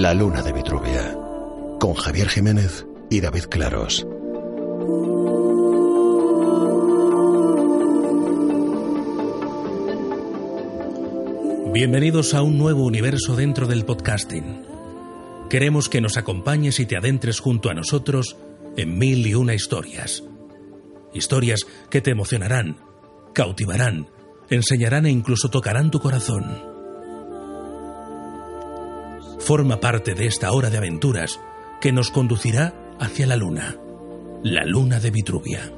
La luna de Vitruvia, con Javier Jiménez y David Claros. Bienvenidos a un nuevo universo dentro del podcasting. Queremos que nos acompañes y te adentres junto a nosotros en mil y una historias. Historias que te emocionarán, cautivarán, enseñarán e incluso tocarán tu corazón. Forma parte de esta hora de aventuras que nos conducirá hacia la luna, la luna de Vitruvia.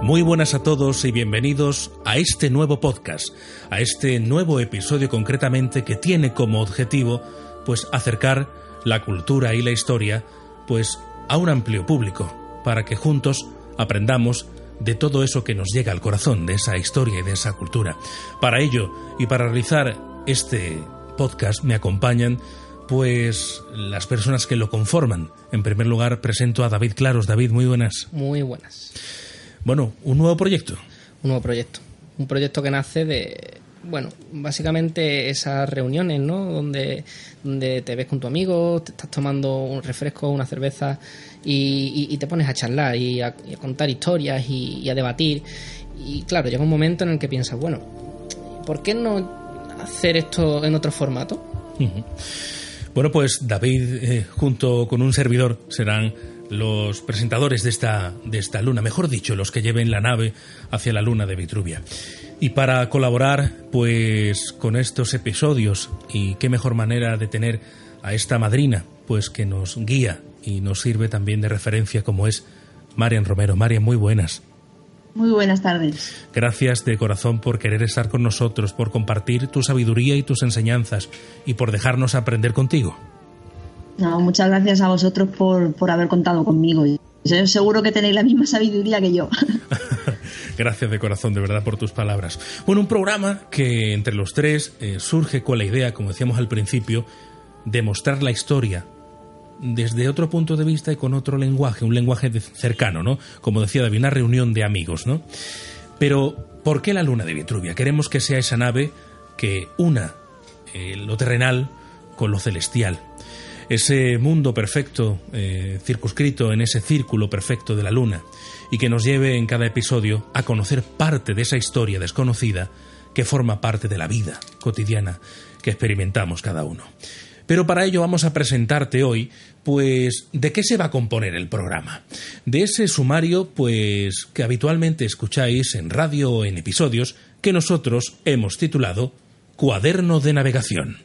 Muy buenas a todos y bienvenidos a este nuevo podcast, a este nuevo episodio concretamente que tiene como objetivo pues acercar la cultura y la historia pues a un amplio público para que juntos aprendamos de todo eso que nos llega al corazón de esa historia y de esa cultura. Para ello y para realizar este podcast me acompañan pues las personas que lo conforman. En primer lugar presento a David Claros. David, muy buenas. Muy buenas. Bueno, un nuevo proyecto. Un nuevo proyecto. Un proyecto que nace de, bueno, básicamente esas reuniones, ¿no? Donde, donde te ves con tu amigo, te estás tomando un refresco, una cerveza y, te pones a charlar y a, contar historias y, a debatir. Y claro, llega un momento en el que piensas, bueno, ¿por qué no hacer esto en otro formato? Bueno, pues David, eh, junto con un servidor, serán los presentadores de esta, de esta luna, mejor dicho, los que lleven la nave hacia la luna de Vitruvia. Y para colaborar, pues, con estos episodios, y qué mejor manera de tener a esta madrina, pues que nos guía y nos sirve también de referencia, como es Marian Romero. Marian, muy buenas. Muy buenas tardes. Gracias de corazón por querer estar con nosotros, por compartir tu sabiduría y tus enseñanzas, y por dejarnos aprender contigo. No, muchas gracias a vosotros por, por haber contado conmigo. Seguro que tenéis la misma sabiduría que yo. Gracias de corazón, de verdad, por tus palabras. Bueno, un programa que entre los tres eh, surge con la idea, como decíamos al principio, de mostrar la historia desde otro punto de vista y con otro lenguaje, un lenguaje cercano, ¿no? Como decía David, una reunión de amigos, ¿no? Pero, ¿por qué la luna de Vitruvia? Queremos que sea esa nave que una eh, lo terrenal con lo celestial ese mundo perfecto, eh, circunscrito en ese círculo perfecto de la luna, y que nos lleve en cada episodio a conocer parte de esa historia desconocida que forma parte de la vida cotidiana que experimentamos cada uno. Pero para ello vamos a presentarte hoy, pues, ¿de qué se va a componer el programa? De ese sumario, pues, que habitualmente escucháis en radio o en episodios que nosotros hemos titulado Cuaderno de Navegación.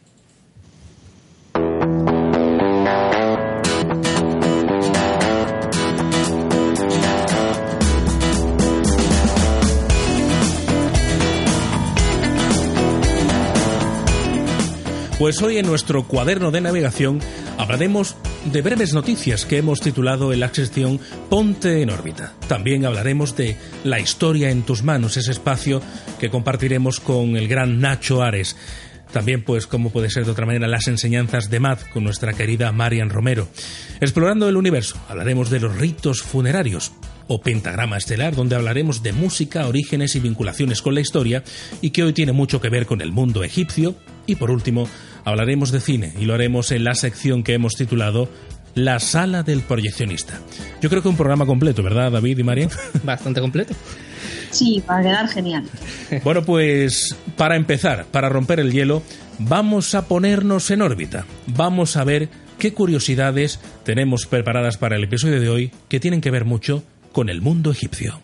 Pues hoy en nuestro cuaderno de navegación hablaremos de breves noticias que hemos titulado en la sección Ponte en órbita. También hablaremos de La historia en tus manos, ese espacio que compartiremos con el gran Nacho Ares. También, pues, como puede ser de otra manera, las enseñanzas de Mad con nuestra querida Marian Romero. Explorando el universo, hablaremos de los ritos funerarios o pentagrama estelar, donde hablaremos de música, orígenes y vinculaciones con la historia, y que hoy tiene mucho que ver con el mundo egipcio. Y por último, hablaremos de cine, y lo haremos en la sección que hemos titulado La sala del proyeccionista. Yo creo que un programa completo, ¿verdad, David y Marian? Bastante completo. Sí, va a quedar genial. Bueno, pues para empezar, para romper el hielo, vamos a ponernos en órbita. Vamos a ver qué curiosidades tenemos preparadas para el episodio de hoy que tienen que ver mucho con el mundo egipcio.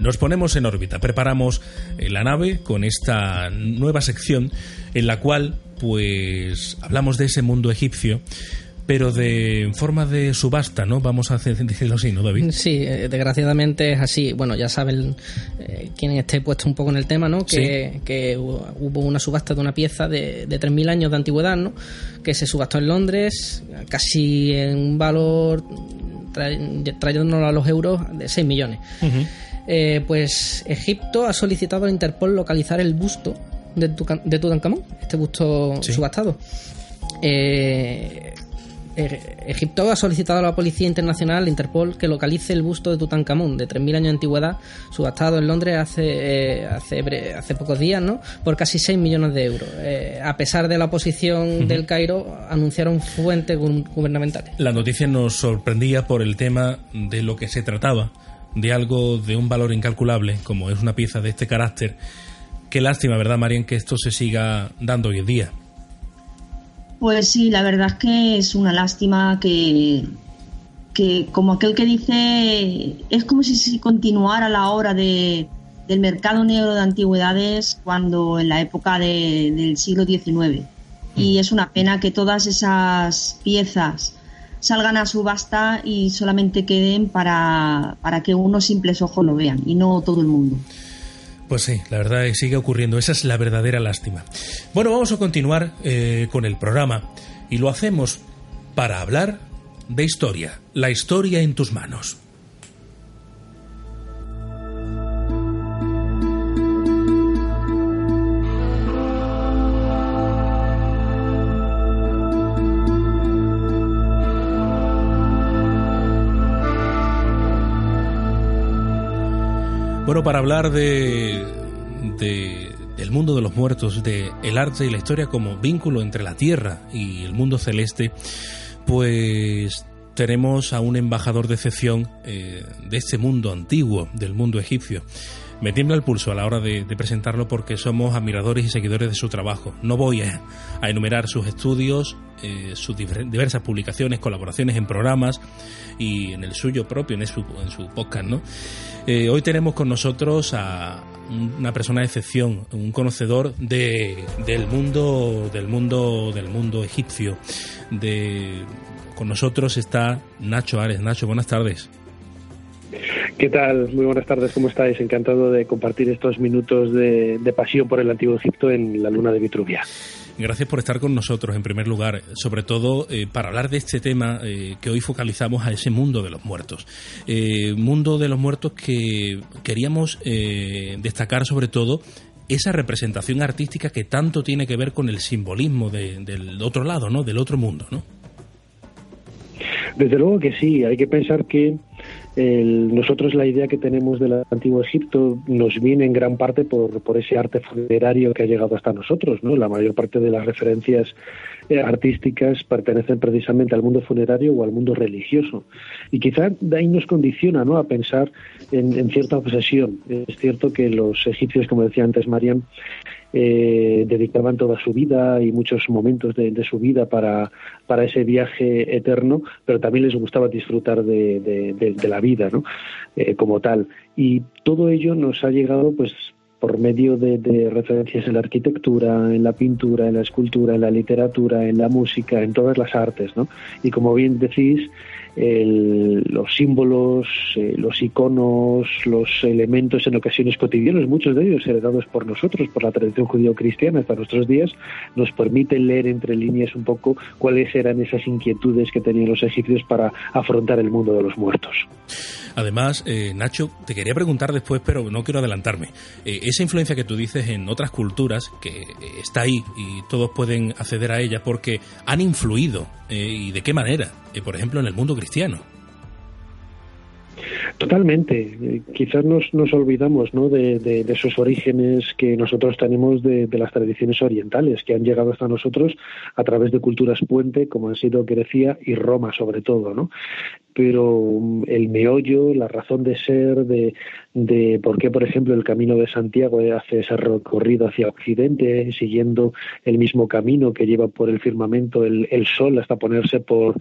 Nos ponemos en órbita, preparamos eh, la nave con esta nueva sección en la cual pues hablamos de ese mundo egipcio pero de forma de subasta, ¿no? Vamos a decirlo así, ¿no, David? Sí, eh, desgraciadamente es así. Bueno, ya saben eh, quien esté puesto un poco en el tema, ¿no? Que, que hubo una subasta de una pieza de, de 3.000 años de antigüedad, ¿no? Que se subastó en Londres, casi en un valor, trayéndolo a los euros, de 6 millones. Eh, pues Egipto ha solicitado a Interpol localizar el busto de, de Tutankamón, este busto subastado. Eh, Egipto ha solicitado a la Policía Internacional, Interpol, que localice el busto de Tutankamón, de 3.000 años de antigüedad, subastado en Londres hace, eh, hace, hace pocos días, ¿no? por casi 6 millones de euros. Eh, a pesar de la oposición del Cairo, anunciaron fuentes gubernamentales. La noticia nos sorprendía por el tema de lo que se trataba, de algo de un valor incalculable, como es una pieza de este carácter. Qué lástima, ¿verdad, Marian, que esto se siga dando hoy en día? Pues sí, la verdad es que es una lástima que, que como aquel que dice, es como si se continuara la hora de, del mercado negro de antigüedades cuando en la época del siglo XIX. Y mm. es una pena que todas esas piezas salgan a subasta y solamente queden para, para que unos simples ojos lo vean y no todo el mundo. Pues sí, la verdad sigue ocurriendo. Esa es la verdadera lástima. Bueno, vamos a continuar eh, con el programa y lo hacemos para hablar de historia. La historia en tus manos. Bueno, para hablar de, del mundo de los muertos, de el arte y la historia como vínculo entre la tierra y el mundo celeste, pues tenemos a un embajador de excepción eh, de este mundo antiguo, del mundo egipcio. Me tiembla el pulso a la hora de, presentarlo porque somos admiradores y seguidores de su trabajo. No voy a, enumerar sus estudios, eh, sus diversas publicaciones, colaboraciones en programas y en el suyo propio, en su, en su podcast. Eh, hoy tenemos con nosotros a una persona de excepción, un conocedor de, del mundo, del mundo, del mundo egipcio. De, con nosotros está Nacho Ares. Nacho, buenas tardes. ¿Qué tal? Muy buenas tardes, ¿cómo estáis? Encantado de compartir estos minutos de, pasión por el antiguo Egipto en la luna de Vitruvia. Gracias por estar con nosotros en primer lugar, sobre todo eh, para hablar de este tema eh, que hoy focalizamos a ese mundo de los muertos. Eh, mundo de los muertos que queríamos destacar sobre todo esa representación artística que tanto tiene que ver con el simbolismo del otro lado, ¿no? Del otro mundo, ¿no? Desde luego que sí, hay que pensar que nosotros la idea que tenemos del antiguo Egipto nos viene en gran parte por, por ese arte funerario que ha llegado hasta nosotros. ¿no? La mayor parte de las referencias eh, artísticas pertenecen precisamente al mundo funerario o al mundo religioso. Y quizá de ahí nos condiciona ¿no? a pensar en, en cierta obsesión. Es cierto que los egipcios, como decía antes Marian, eh, dedicaban toda su vida y muchos momentos de, su vida para, para, ese viaje eterno, pero también les gustaba disfrutar de, la vida ¿no? Eh, como tal. Y todo ello nos ha llegado pues por medio de, referencias en la arquitectura, en la pintura, en la escultura, en la literatura, en la música, en todas las artes, ¿no? Y como bien decís, los símbolos, eh, los iconos, los elementos en ocasiones cotidianos, muchos de ellos heredados por nosotros, por la tradición judío-cristiana hasta nuestros días, nos permiten leer entre líneas un poco cuáles eran esas inquietudes que tenían los egipcios para afrontar el mundo de los muertos. Además, eh, Nacho, te quería preguntar después, pero no quiero adelantarme. Eh, esa influencia que tú dices en otras culturas, que está ahí y todos pueden acceder a ella, porque han influido, y de qué manera, por ejemplo, en el mundo cristiano. Totalmente. Eh, quizás nos, nos olvidamos ¿no? de, esos orígenes que nosotros tenemos de, las tradiciones orientales, que han llegado hasta nosotros a través de culturas puente, como han sido Grecia y Roma, sobre todo. ¿no? Pero mm, el meollo, la razón de ser, de, de por qué, por ejemplo, el camino de Santiago hace ese recorrido hacia Occidente, siguiendo el mismo camino que lleva por el firmamento el, el sol hasta ponerse por,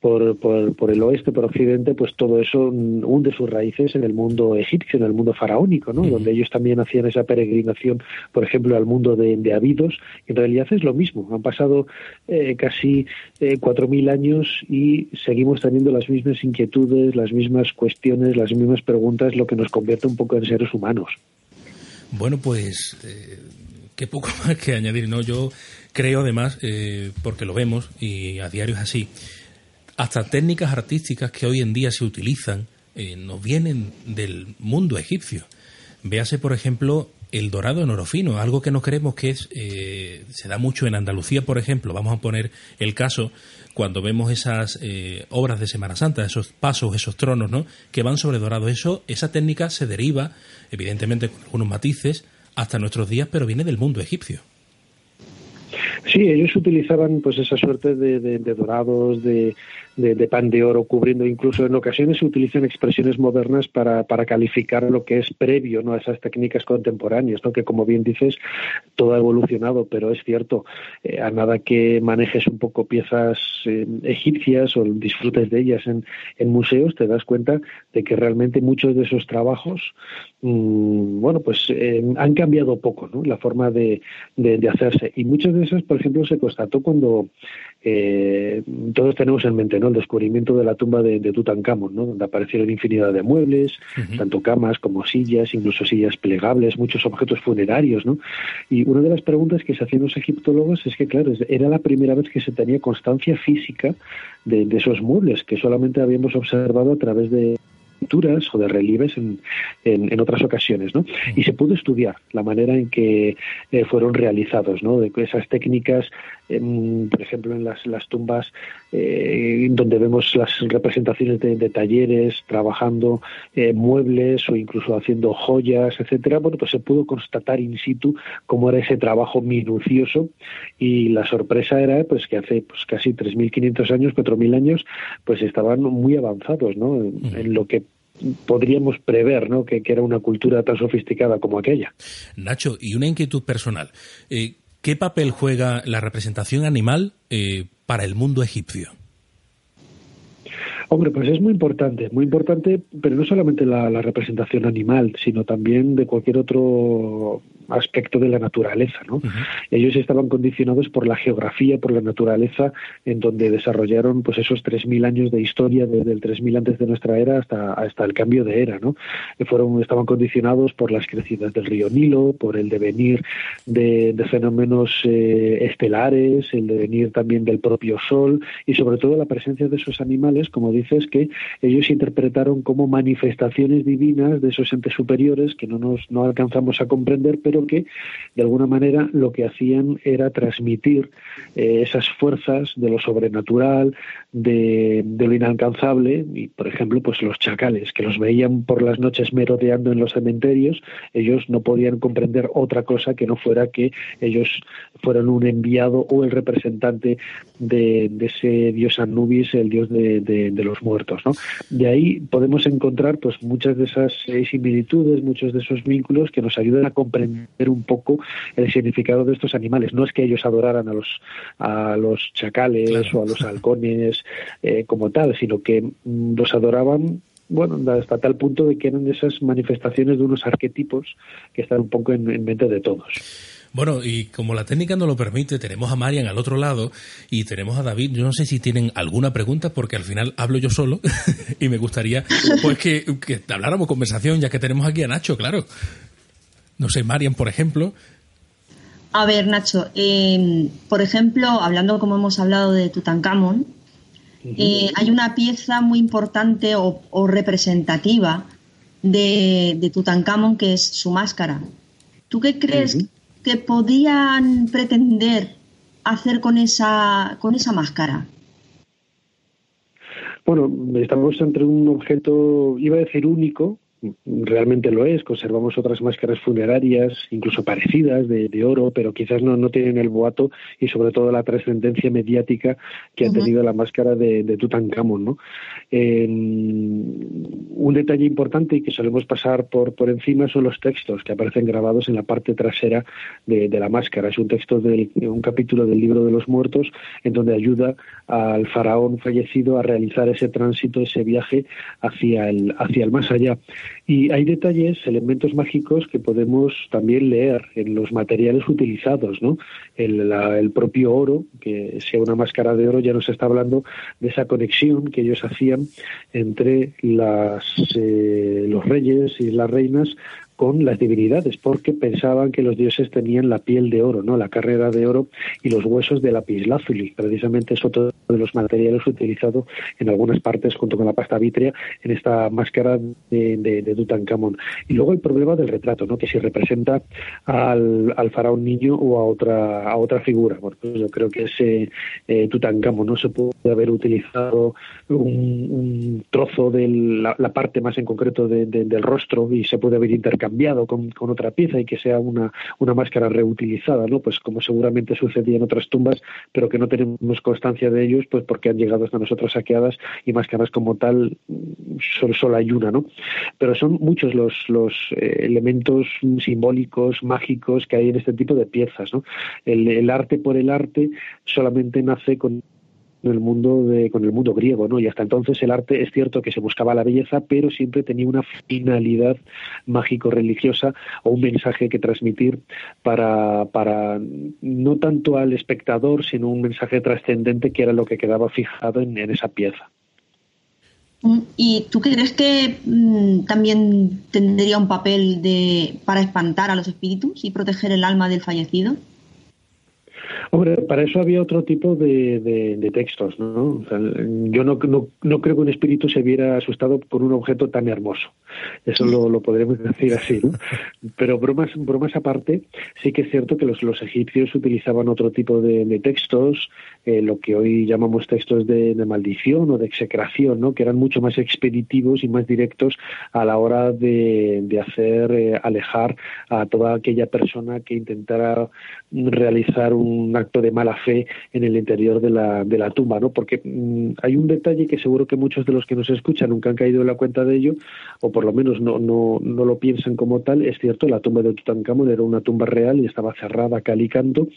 por, por, el oeste, por Occidente, pues todo eso hunde sus raíces en el mundo egipcio, en el mundo faraónico, ¿no? Donde ellos también hacían esa peregrinación, por ejemplo, al mundo de, de Abidos. En realidad es lo mismo. Han pasado eh, casi cuatro mil años y seguimos teniendo las mismas inquietudes, las mismas cuestiones, las mismas preguntas, lo que nos convierte un poco en seres humanos. Bueno, pues eh, qué poco más que añadir, ¿no? Yo creo además, eh, porque lo vemos y a diario es así, hasta técnicas artísticas que hoy en día se utilizan eh, nos vienen del mundo egipcio. Véase, por ejemplo, el dorado en oro fino, algo que no creemos que es, se da mucho en Andalucía, por ejemplo. Vamos a poner el caso cuando vemos esas eh, obras de Semana Santa, esos pasos, esos tronos, ¿no? Que van sobre dorado. Eso, esa técnica se deriva, evidentemente con algunos matices, hasta nuestros días, pero viene del mundo egipcio. Sí, ellos utilizaban pues esa suerte de, dorados, de, pan de oro cubriendo, incluso en ocasiones se utilizan expresiones modernas para, para calificar lo que es previo ¿no? a esas técnicas contemporáneas, ¿no? que como bien dices, todo ha evolucionado, pero es cierto, eh, a nada que manejes un poco piezas eh, egipcias o disfrutes de ellas en, en, museos, te das cuenta de que realmente muchos de esos trabajos, mm, bueno, pues eh, han cambiado poco ¿no? la forma de, de hacerse. Y muchos de esos, por ejemplo, se constató cuando eh, todos tenemos en mente ¿no? el descubrimiento de la tumba de, Tutankamón, ¿no? donde aparecieron infinidad de muebles, tanto camas como sillas, incluso sillas plegables, muchos objetos funerarios. ¿no? Y una de las preguntas que se hacían los egiptólogos es que, claro, era la primera vez que se tenía constancia física de esos muebles, que solamente habíamos observado a través de o de relieves en, en, otras ocasiones, ¿no? Y se pudo estudiar la manera en que eh, fueron realizados, ¿no? De esas técnicas, por ejemplo, en las, las tumbas eh, donde vemos las representaciones de, talleres trabajando eh, muebles o incluso haciendo joyas, etcétera, bueno, pues se pudo constatar in situ cómo era ese trabajo minucioso y la sorpresa era pues que hace pues casi 3.500 años, 4.000 años, pues estaban muy avanzados, ¿no? en lo que podríamos prever ¿no? que, era una cultura tan sofisticada como aquella. Nacho, y una inquietud personal. Eh, ¿Qué papel juega la representación animal eh, para el mundo egipcio? Hombre, pues es muy importante, muy importante, pero no solamente la, representación animal, sino también de cualquier otro aspecto de la naturaleza, ¿no? Ellos estaban condicionados por la geografía, por la naturaleza, en donde desarrollaron pues esos 3.000 años de historia, desde el 3.000 antes de nuestra era hasta, hasta el cambio de era, ¿no? Fueron, estaban condicionados por las crecidas del río Nilo, por el devenir de, fenómenos eh, estelares, el devenir también del propio Sol y sobre todo la presencia de esos animales, como dices, que ellos interpretaron como manifestaciones divinas de esos entes superiores que no nos no alcanzamos a comprender, pero que de alguna manera lo que hacían era transmitir eh, esas fuerzas de lo sobrenatural, de, lo inalcanzable, y por ejemplo, pues los chacales, que los veían por las noches merodeando en los cementerios, ellos no podían comprender otra cosa que no fuera que ellos fueran un enviado o el representante de, ese dios Anubis, el dios de, de los muertos. ¿no? De ahí podemos encontrar pues muchas de esas eh, similitudes, muchos de esos vínculos que nos ayudan a comprender un poco el significado de estos animales. No es que ellos adoraran a los, a los chacales o a los halcones eh, como tal, sino que mm, los adoraban bueno, hasta tal punto de que eran esas manifestaciones de unos arquetipos que están un poco en mente de todos. Bueno, y como la técnica no lo permite, tenemos a Marian al otro lado y tenemos a David. Yo no sé si tienen alguna pregunta porque al final hablo yo solo y me gustaría pues que, habláramos conversación ya que tenemos aquí a Nacho, claro. No sé, Marian, por ejemplo. A ver, Nacho, em, por ejemplo, hablando como hemos hablado de Tutankamón, eh, hay una pieza muy importante o, representativa de, de, Tutankamón que es su máscara. ¿Tú qué crees que podían pretender hacer con esa, con esa máscara? Bueno, estamos entre un objeto, iba a decir único, realmente lo es. Conservamos otras máscaras funerarias, incluso parecidas, de, oro, pero quizás no, no tienen el boato y sobre todo la trascendencia mediática que ha tenido la máscara de, de Tutankamón. ¿no? un detalle importante y que solemos pasar por, por encima son los textos que aparecen grabados en la parte trasera de, de la máscara. Es un texto de un capítulo del libro de los muertos en donde ayuda al faraón fallecido a realizar ese tránsito, ese viaje hacia el, hacia el más allá. Y hay detalles, elementos mágicos que podemos también leer en los materiales utilizados, ¿no? El, el propio oro, que sea una máscara de oro, ya nos está hablando de esa conexión que ellos hacían entre las, eh, los reyes y las reinas con las divinidades, porque pensaban que los dioses tenían la piel de oro, ¿no? La carrera de oro y los huesos de lapislázuli. Precisamente es otro de los materiales utilizados en algunas partes junto con la pasta vitrea en esta máscara de, de, Tutankamón. Y luego el problema del retrato, ¿no? Que si representa al, faraón niño o a otra a otra figura. Bueno, pues yo creo que ese eh, Tutankamón no se puede haber utilizado un, trozo de la, parte más en concreto del rostro y se puede haber intercambiado cambiado con, otra pieza y que sea una, una máscara reutilizada, ¿no? Pues como seguramente sucedía en otras tumbas, pero que no tenemos constancia de ellos, pues porque han llegado hasta nosotros saqueadas y máscaras como tal solo, solo hay una, ¿no? Pero son muchos los, los eh, elementos simbólicos, mágicos que hay en este tipo de piezas, ¿no? El, el arte por el arte solamente nace con el mundo con el mundo griego, ¿no? Y hasta entonces el arte es cierto que se buscaba la belleza, pero siempre tenía una finalidad mágico-religiosa o un mensaje que transmitir para, para no tanto al espectador, sino un mensaje trascendente que era lo que quedaba fijado en, esa pieza. Mm, ¿Y tú crees que mm, también tendría un papel de, para espantar a los espíritus y proteger el alma del fallecido? Hombre, para eso había otro tipo de, de, textos, ¿no? yo no, no, creo que un espíritu se viera asustado por un objeto tan hermoso. Eso lo, lo podremos decir así, ¿no? Pero bromas, bromas aparte, sí que es cierto que los, los egipcios utilizaban otro tipo de, textos, eh, lo que hoy llamamos textos de, maldición o de execración, ¿no? Que eran mucho más expeditivos y más directos a la hora de, de hacer eh, alejar a toda aquella persona que intentara realizar un acto de mala fe en el interior de la, de la tumba, ¿no? Porque mm, hay un detalle que seguro que muchos de los que nos escuchan nunca han caído en la cuenta de ello, o por lo menos no, no, no lo piensan como tal. Es cierto, la tumba de Tutankamón era una tumba real y estaba cerrada cal y canto,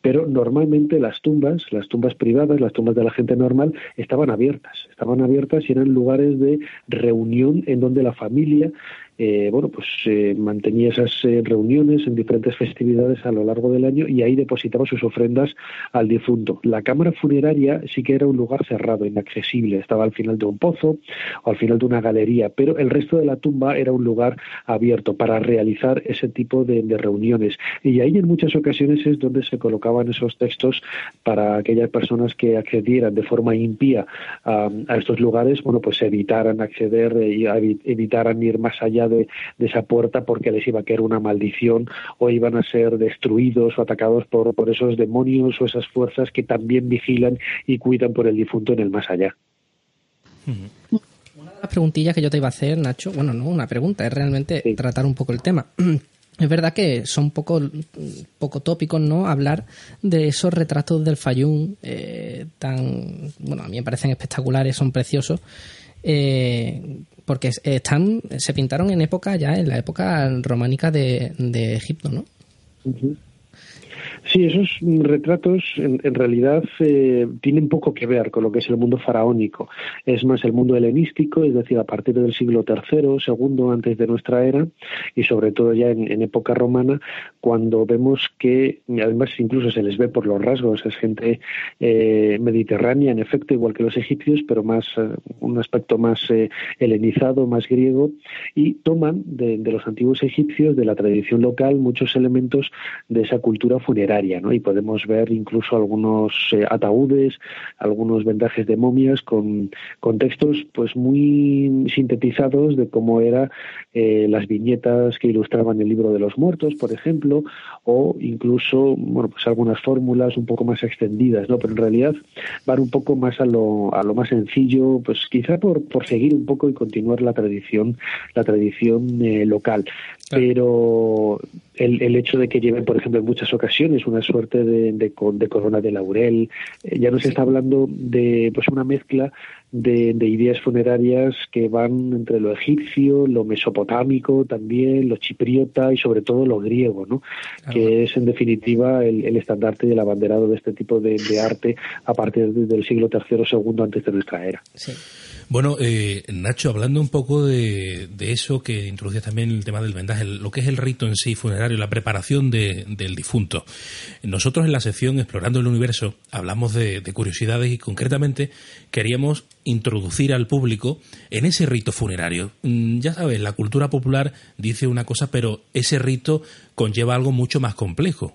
pero normalmente las tumbas, las tumbas privadas, las tumbas de la gente normal, estaban abiertas, estaban abiertas y eran lugares de reunión en donde la familia eh, bueno, pues eh, mantenía esas eh, reuniones en diferentes festividades a lo largo del año y ahí depositaba sus ofrendas al difunto. La cámara funeraria sí que era un lugar cerrado, inaccesible, estaba al final de un pozo o al final de una galería, pero el resto de la tumba era un lugar abierto para realizar ese tipo de, reuniones. Y ahí en muchas ocasiones es donde se colocaban esos textos para aquellas personas que accedieran de forma impía a, estos lugares, bueno, pues evitaran acceder y evitaran ir más allá de, esa puerta porque les iba a caer una maldición o iban a ser destruidos o atacados por, por esos demonios o esas fuerzas que también vigilan y cuidan por el difunto en el más allá. Una de las preguntillas que yo te iba a hacer, Nacho, bueno, no una pregunta, es realmente tratar un poco el tema. Es verdad que son poco, poco tópicos, ¿no? Hablar de esos retratos del Fayún eh, tan, bueno, a mí me parecen espectaculares, son preciosos. Eh, porque están se pintaron en época ya en la época románica de, Egipto, ¿no? Sí, esos retratos en, realidad eh, tienen poco que ver con lo que es el mundo faraónico. Es más el mundo helenístico, es decir, a partir del siglo III, segundo antes de nuestra era, y sobre todo ya en, época romana, cuando vemos que, además incluso se les ve por los rasgos, es gente eh, mediterránea, en efecto, igual que los egipcios, pero más eh, un aspecto más helenizado, más griego, y toman de los antiguos egipcios, de la tradición local, muchos elementos de esa cultura funeraria ¿no? Y podemos ver incluso algunos eh, ataúdes, algunos vendajes de momias con, con textos pues muy sintetizados de cómo eran eh, las viñetas que ilustraban el libro de los muertos, por ejemplo, o incluso, bueno, pues algunas fórmulas un poco más extendidas, ¿no? Pero en realidad van un poco más a lo, a lo más sencillo, pues quizá por, por seguir un poco y continuar la tradición, la tradición eh, local. Pero el, el, hecho de que lleven, por ejemplo, en muchas ocasiones una suerte de, de, de corona de laurel, eh, ya nos está hablando de pues una mezcla de, de, ideas funerarias que van entre lo egipcio, lo mesopotámico también, lo chipriota y sobre todo lo griego, ¿no? que es en definitiva el, el, estandarte y el abanderado de este tipo de, de arte a partir del siglo III o II antes de nuestra era. Sí. Bueno, eh, Nacho, hablando un poco de, de, eso que introduce también el tema del vendaje, lo que es el rito en sí funerario, la preparación de, del difunto. Nosotros en la sección Explorando el Universo hablamos de, de curiosidades y concretamente queríamos introducir al público en ese rito funerario. Mm, ya sabes, la cultura popular dice una cosa, pero ese rito conlleva algo mucho más complejo.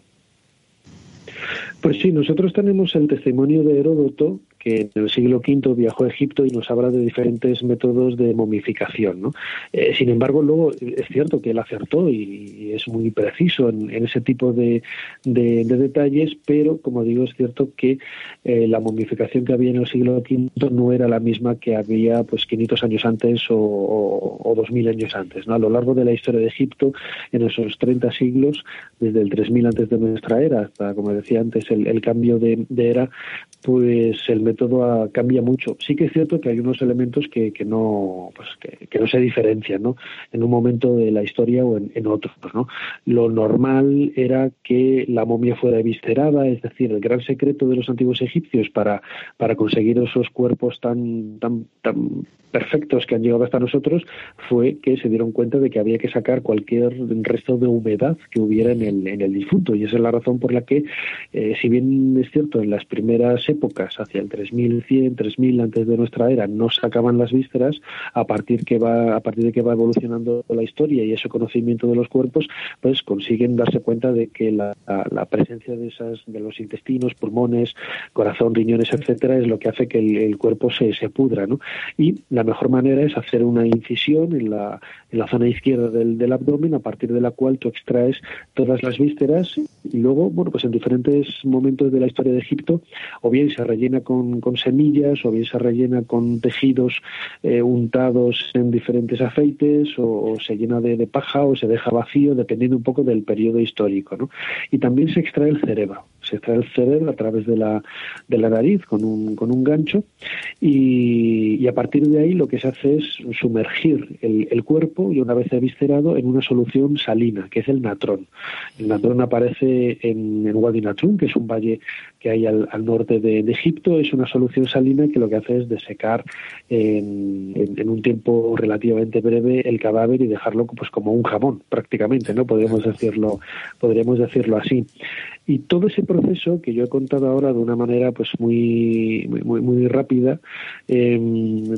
Pues sí, nosotros tenemos el testimonio de Heródoto en el siglo V viajó a Egipto y nos habla de diferentes métodos de momificación. Eh, sin embargo, luego es cierto que él acertó y, es muy preciso en, ese tipo de, de, de, detalles, pero como digo, es cierto que eh, la momificación que había en el siglo V no era la misma que había pues 500 años antes o, o, o 2000 años antes. A lo largo de la historia de Egipto, en esos 30 siglos, desde el 3000 antes de nuestra era hasta, como decía antes, el, el cambio de, de era, pues el método a, cambia mucho. Sí que es cierto que hay unos elementos que, que no pues que, que, no se diferencian ¿no? en un momento de la historia o en, en otros. ¿no? Lo normal era que la momia fuera eviscerada, es decir, el gran secreto de los antiguos egipcios para, para conseguir esos cuerpos tan, tan, tan perfectos que han llegado hasta nosotros fue que se dieron cuenta de que había que sacar cualquier resto de humedad que hubiera en el, en el difunto. Y esa es la razón por la que, eh, si bien es cierto, en las primeras épocas, hacia el 3100, 3000 antes de nuestra era, no sacaban las vísceras, a partir, que va, a partir de que va evolucionando la historia y ese conocimiento de los cuerpos, pues consiguen darse cuenta de que la, la, la presencia de, esas, de los intestinos, pulmones, corazón, riñones, etcétera, es lo que hace que el, el cuerpo se, se pudra. ¿no? Y la mejor manera es hacer una incisión en la, en la zona izquierda del, del, abdomen, a partir de la cual tú extraes todas las vísceras y luego, bueno, pues en diferentes momentos de la historia de Egipto, o bien se rellena con, con semillas, o bien se rellena con tejidos eh, untados en diferentes aceites, o, se llena de, de, paja, o se deja vacío, dependiendo un poco del periodo histórico, ¿no? Y también se extrae el cerebro, se extrae el cerebro a través de la, de la nariz con un, con un gancho, y, y a partir de ahí lo que se hace es sumergir el, el cuerpo y una vez eviscerado en una solución salina, que es el natrón. El natrón aparece en, en Wadi Natrum, que es un valle que hay al, al norte de, de, Egipto. Es una solución salina que lo que hace es desecar en, en, en, un tiempo relativamente breve el cadáver y dejarlo pues como un jamón, prácticamente, ¿no? Podríamos decirlo, podríamos decirlo así. Y todo ese proceso que yo he contado ahora de una manera pues muy muy, muy rápida eh,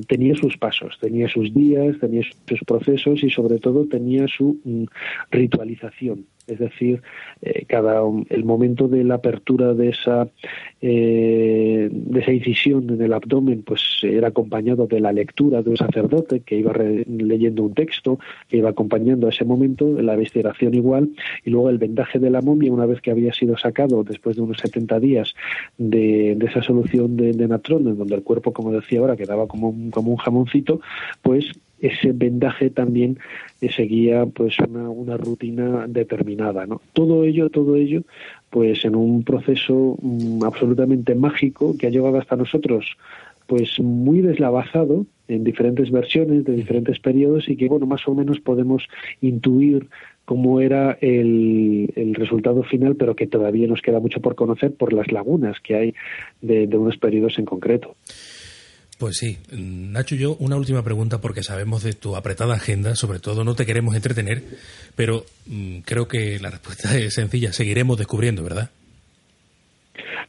tenía sus pasos, tenía sus días, tenía sus procesos y sobre todo tenía su mm, ritualización es decir, eh, cada el momento de la apertura de esa eh, de esa incisión en el abdomen, pues era acompañado de la lectura de un sacerdote que iba re, leyendo un texto, que iba acompañando a ese momento, la evisceración igual, y luego el vendaje de la momia, una vez que había sido sacado después de unos 70 días de, de esa solución de, de natrón, en donde el cuerpo, como decía ahora, quedaba como un, como un jamoncito, pues ese vendaje también seguía pues una, una rutina determinada ¿no? todo ello todo ello pues en un proceso um, absolutamente mágico que ha llegado hasta nosotros pues muy deslavazado en diferentes versiones de diferentes periodos y que bueno más o menos podemos intuir cómo era el, el, resultado final, pero que todavía nos queda mucho por conocer por las lagunas que hay de, de unos periodos en concreto. Pues sí, Nacho, yo una última pregunta porque sabemos de tu apretada agenda, sobre todo no te queremos entretener, pero mmm, creo que la respuesta es sencilla, seguiremos descubriendo, ¿verdad?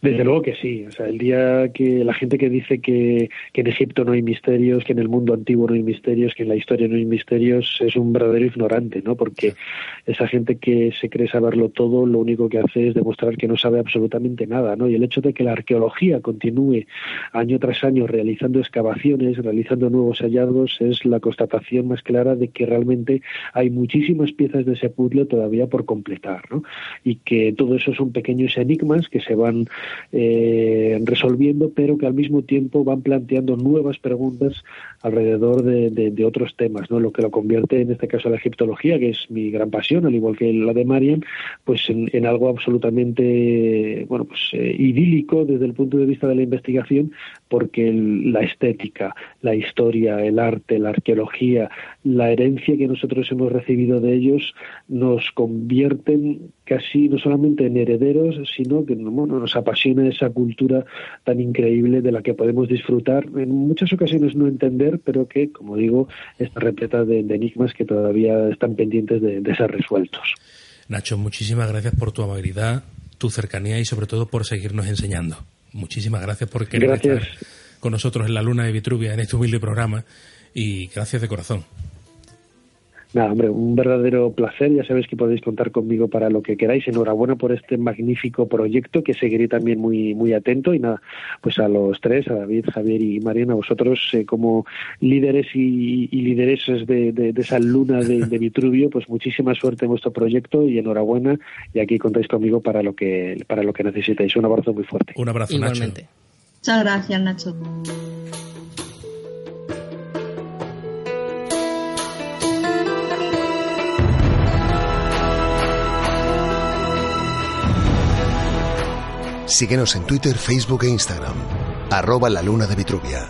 Desde luego que sí. O sea, el día que la gente que dice que, en Egipto no hay misterios, que en el mundo antiguo no hay misterios, que en la historia no hay misterios, es un verdadero ignorante, ¿no? Porque esa gente que se cree saberlo todo, lo único que hace es demostrar que no sabe absolutamente nada, ¿no? Y el hecho de que la arqueología continúe año tras año realizando excavaciones, realizando nuevos hallazgos, es la constatación más clara de que realmente hay muchísimas piezas de ese puzzle todavía por completar, ¿no? Y que todo eso son pequeños enigmas que se van eh, resolviendo, pero que al mismo tiempo van planteando nuevas preguntas alrededor de, otros temas, ¿no? Lo que lo convierte, en este caso, la egiptología, que es mi gran pasión, al igual que la de Marian, pues en, algo absolutamente, bueno, pues eh, idílico desde el punto de vista de la investigación, porque la estética, la historia, el arte, la arqueología, la herencia que nosotros hemos recibido de ellos nos convierten casi no solamente en herederos, sino que nos apasiona esa cultura tan increíble de la que podemos disfrutar, en muchas ocasiones no entender, pero que, como digo, está repleta de, enigmas que todavía están pendientes de, de ser resueltos. Nacho, muchísimas gracias por tu amabilidad, tu cercanía y sobre todo por seguirnos enseñando. Muchísimas gracias por querer estar con nosotros en la Luna de Vitruvia en este humilde programa y gracias de corazón. Nada, hombre, un verdadero placer. Ya sabéis que podéis contar conmigo para lo que queráis. Enhorabuena por este magnífico proyecto que seguiré también muy muy atento. Y nada, pues a los tres, a David, Javier y Mariana, a vosotros eh, como líderes y, y lideresas de, esa luna de, Vitruvio, pues muchísima suerte en vuestro proyecto y enhorabuena. Y aquí contáis conmigo para lo que para lo que necesitéis. Un abrazo muy fuerte. Un abrazo, Igualmente. Nacho. Muchas gracias, Nacho. Síguenos en Twitter, Facebook e Instagram. Arroba la luna de Vitruvia.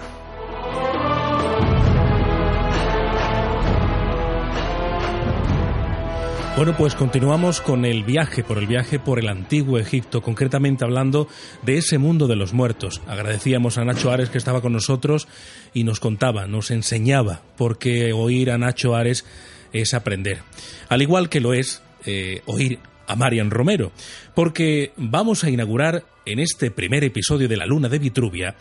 Bueno, pues continuamos con el viaje, por el viaje por el antiguo Egipto, concretamente hablando de ese mundo de los muertos. Agradecíamos a Nacho Ares que estaba con nosotros y nos contaba, nos enseñaba, porque oír a Nacho Ares es aprender. Al igual que lo es eh, oír a Marian Romero, porque vamos a inaugurar en este primer episodio de La Luna de Vitruvia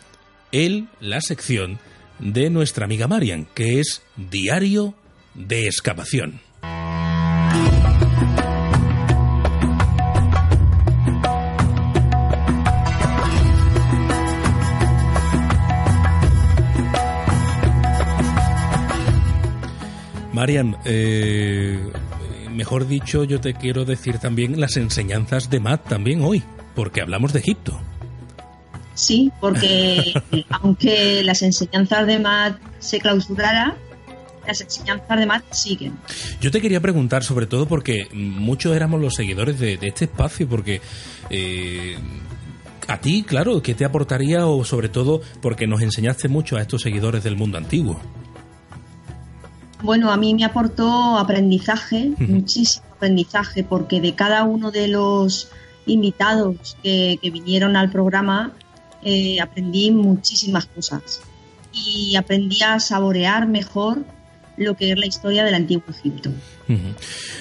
el, la sección de nuestra amiga Marian, que es Diario de Excavación. Marian, eh, mejor dicho, yo te quiero decir también las enseñanzas de Matt también hoy, porque hablamos de Egipto. Sí, porque aunque las enseñanzas de Matt se clausuraran, las enseñanzas de Matt siguen. Yo te quería preguntar, sobre todo porque muchos éramos los seguidores de, este espacio, porque eh, a ti, claro, ¿qué te aportaría o sobre todo porque nos enseñaste mucho a estos seguidores del mundo antiguo? Bueno, a mí me aportó aprendizaje, muchísimo aprendizaje, porque de cada uno de los invitados que, vinieron al programa eh, aprendí muchísimas cosas. Y aprendí a saborear mejor lo que es la historia del antiguo Egipto.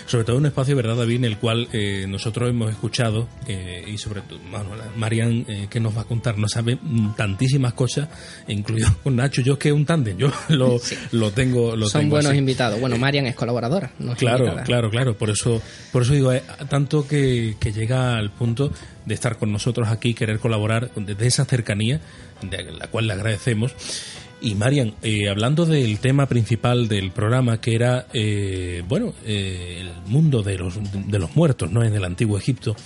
Sobre todo un espacio, ¿verdad, David, en el cual eh, nosotros hemos escuchado, eh, y sobre todo, bueno, Marian, eh, que nos va a contar, no sabe tantísimas cosas, incluido con Nacho, yo es que es un tándem, yo lo, lo tengo. Lo Son buenos invitados. Bueno, Marian es colaboradora. No claro, claro, claro. Por eso, por eso digo, tanto que, que llega al punto de estar con nosotros aquí, querer colaborar desde esa cercanía, de la cual le agradecemos. Y Marian, eh, hablando del tema principal del programa, que era, eh, bueno, eh, el mundo de los, de los muertos, ¿no? En el antiguo Egipto,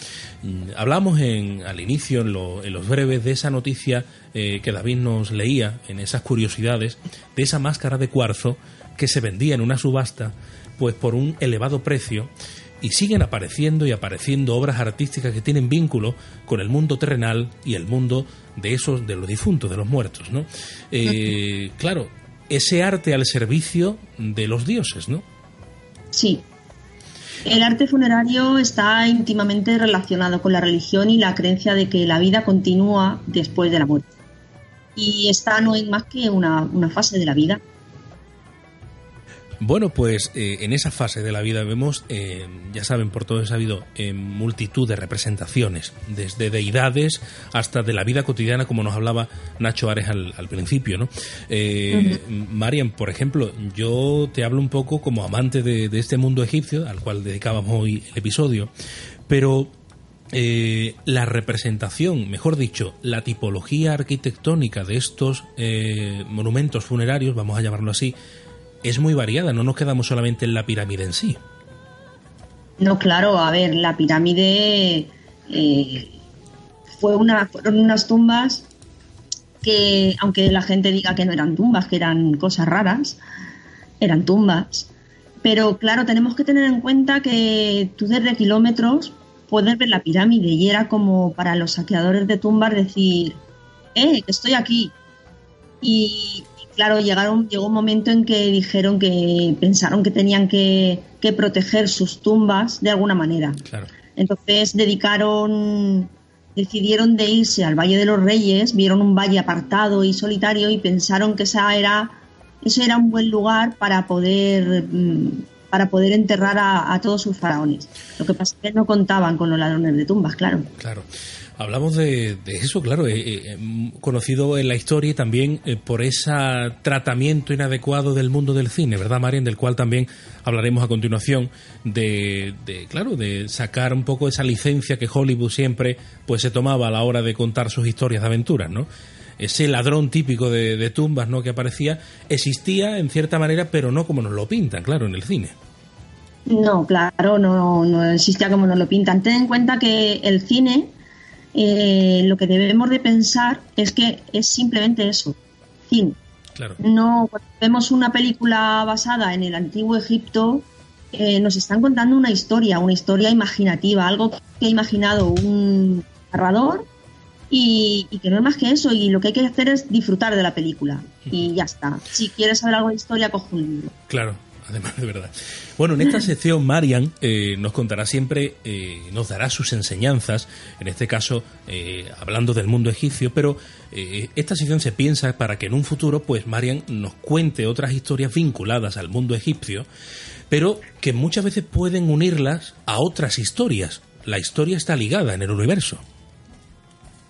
mm, hablamos en, al inicio, en, en, los breves, de esa noticia que David nos leía, en esas curiosidades, de esa máscara de cuarzo que se vendía en una subasta, pues por un elevado precio, y siguen apareciendo y apareciendo obras artísticas que tienen vínculo con el mundo terrenal y el mundo de esos, de los difuntos, de los muertos, ¿no? Eh, claro, ese arte al servicio de los dioses, ¿no? Sí. El arte funerario está íntimamente relacionado con la religión y la creencia de que la vida continúa después de la muerte. Y esta no es más que una, una fase de la vida Bueno, pues eh, en esa fase de la vida vemos, eh, ya saben, por todo es sabido, eh, multitud de representaciones, desde deidades hasta de la vida cotidiana, como nos hablaba Nacho Ares al, principio, ¿no? Marian, por ejemplo, yo te hablo un poco como amante de, este mundo egipcio, al cual dedicábamos hoy el episodio, pero la representación, mejor dicho, la tipología arquitectónica de estos monumentos funerarios, vamos a llamarlo así, es muy variada, no nos quedamos solamente en la pirámide en sí. No, claro, a ver, la pirámide eh, fue una, fueron unas tumbas que, aunque la gente diga que no eran tumbas, que eran cosas raras, eran tumbas. Pero claro, tenemos que tener en cuenta que tú desde kilómetros puedes ver la pirámide y era como para los saqueadores de tumbas decir, eh, estoy aquí. Y, claro, llegaron, llegó un momento en que dijeron que pensaron que tenían que, proteger sus tumbas de alguna manera. Entonces dedicaron, decidieron de irse al Valle de los Reyes, vieron un valle apartado y solitario y pensaron que esa era, ese era un buen lugar para poder mm, para poder enterrar a, a, todos sus faraones. Lo que pasa es que no contaban con los ladrones de tumbas, claro. Claro. Hablamos de, eso, claro, eh, eh, conocido en la historia y también eh, por ese tratamiento inadecuado del mundo del cine, ¿verdad, Marian? Del cual también hablaremos a continuación de, claro, de sacar un poco esa licencia que Hollywood siempre pues se tomaba a la hora de contar sus historias de aventuras, ¿no? Ese ladrón típico de, tumbas, ¿no? Que aparecía existía en cierta manera, pero no como nos lo pintan, claro, en el cine. No, claro, no, no existía como nos lo pintan. Ten en cuenta que el cine eh, lo que debemos de pensar es que es simplemente eso, cine. No, cuando vemos una película basada en el antiguo Egipto, eh, nos están contando una historia, una historia imaginativa, algo que ha imaginado un narrador y, que no es más que eso. Y lo que hay que hacer es disfrutar de la película. Y ya está. Si quieres saber algo de historia, coge un libro. Claro además de verdad. Bueno, en esta sección Marian eh, nos contará siempre, eh, nos dará sus enseñanzas, en este caso eh, hablando del mundo egipcio, pero esta sección se piensa para que en un futuro pues Marian nos cuente otras historias vinculadas al mundo egipcio, pero que muchas veces pueden unirlas a otras historias. La historia está ligada en el universo.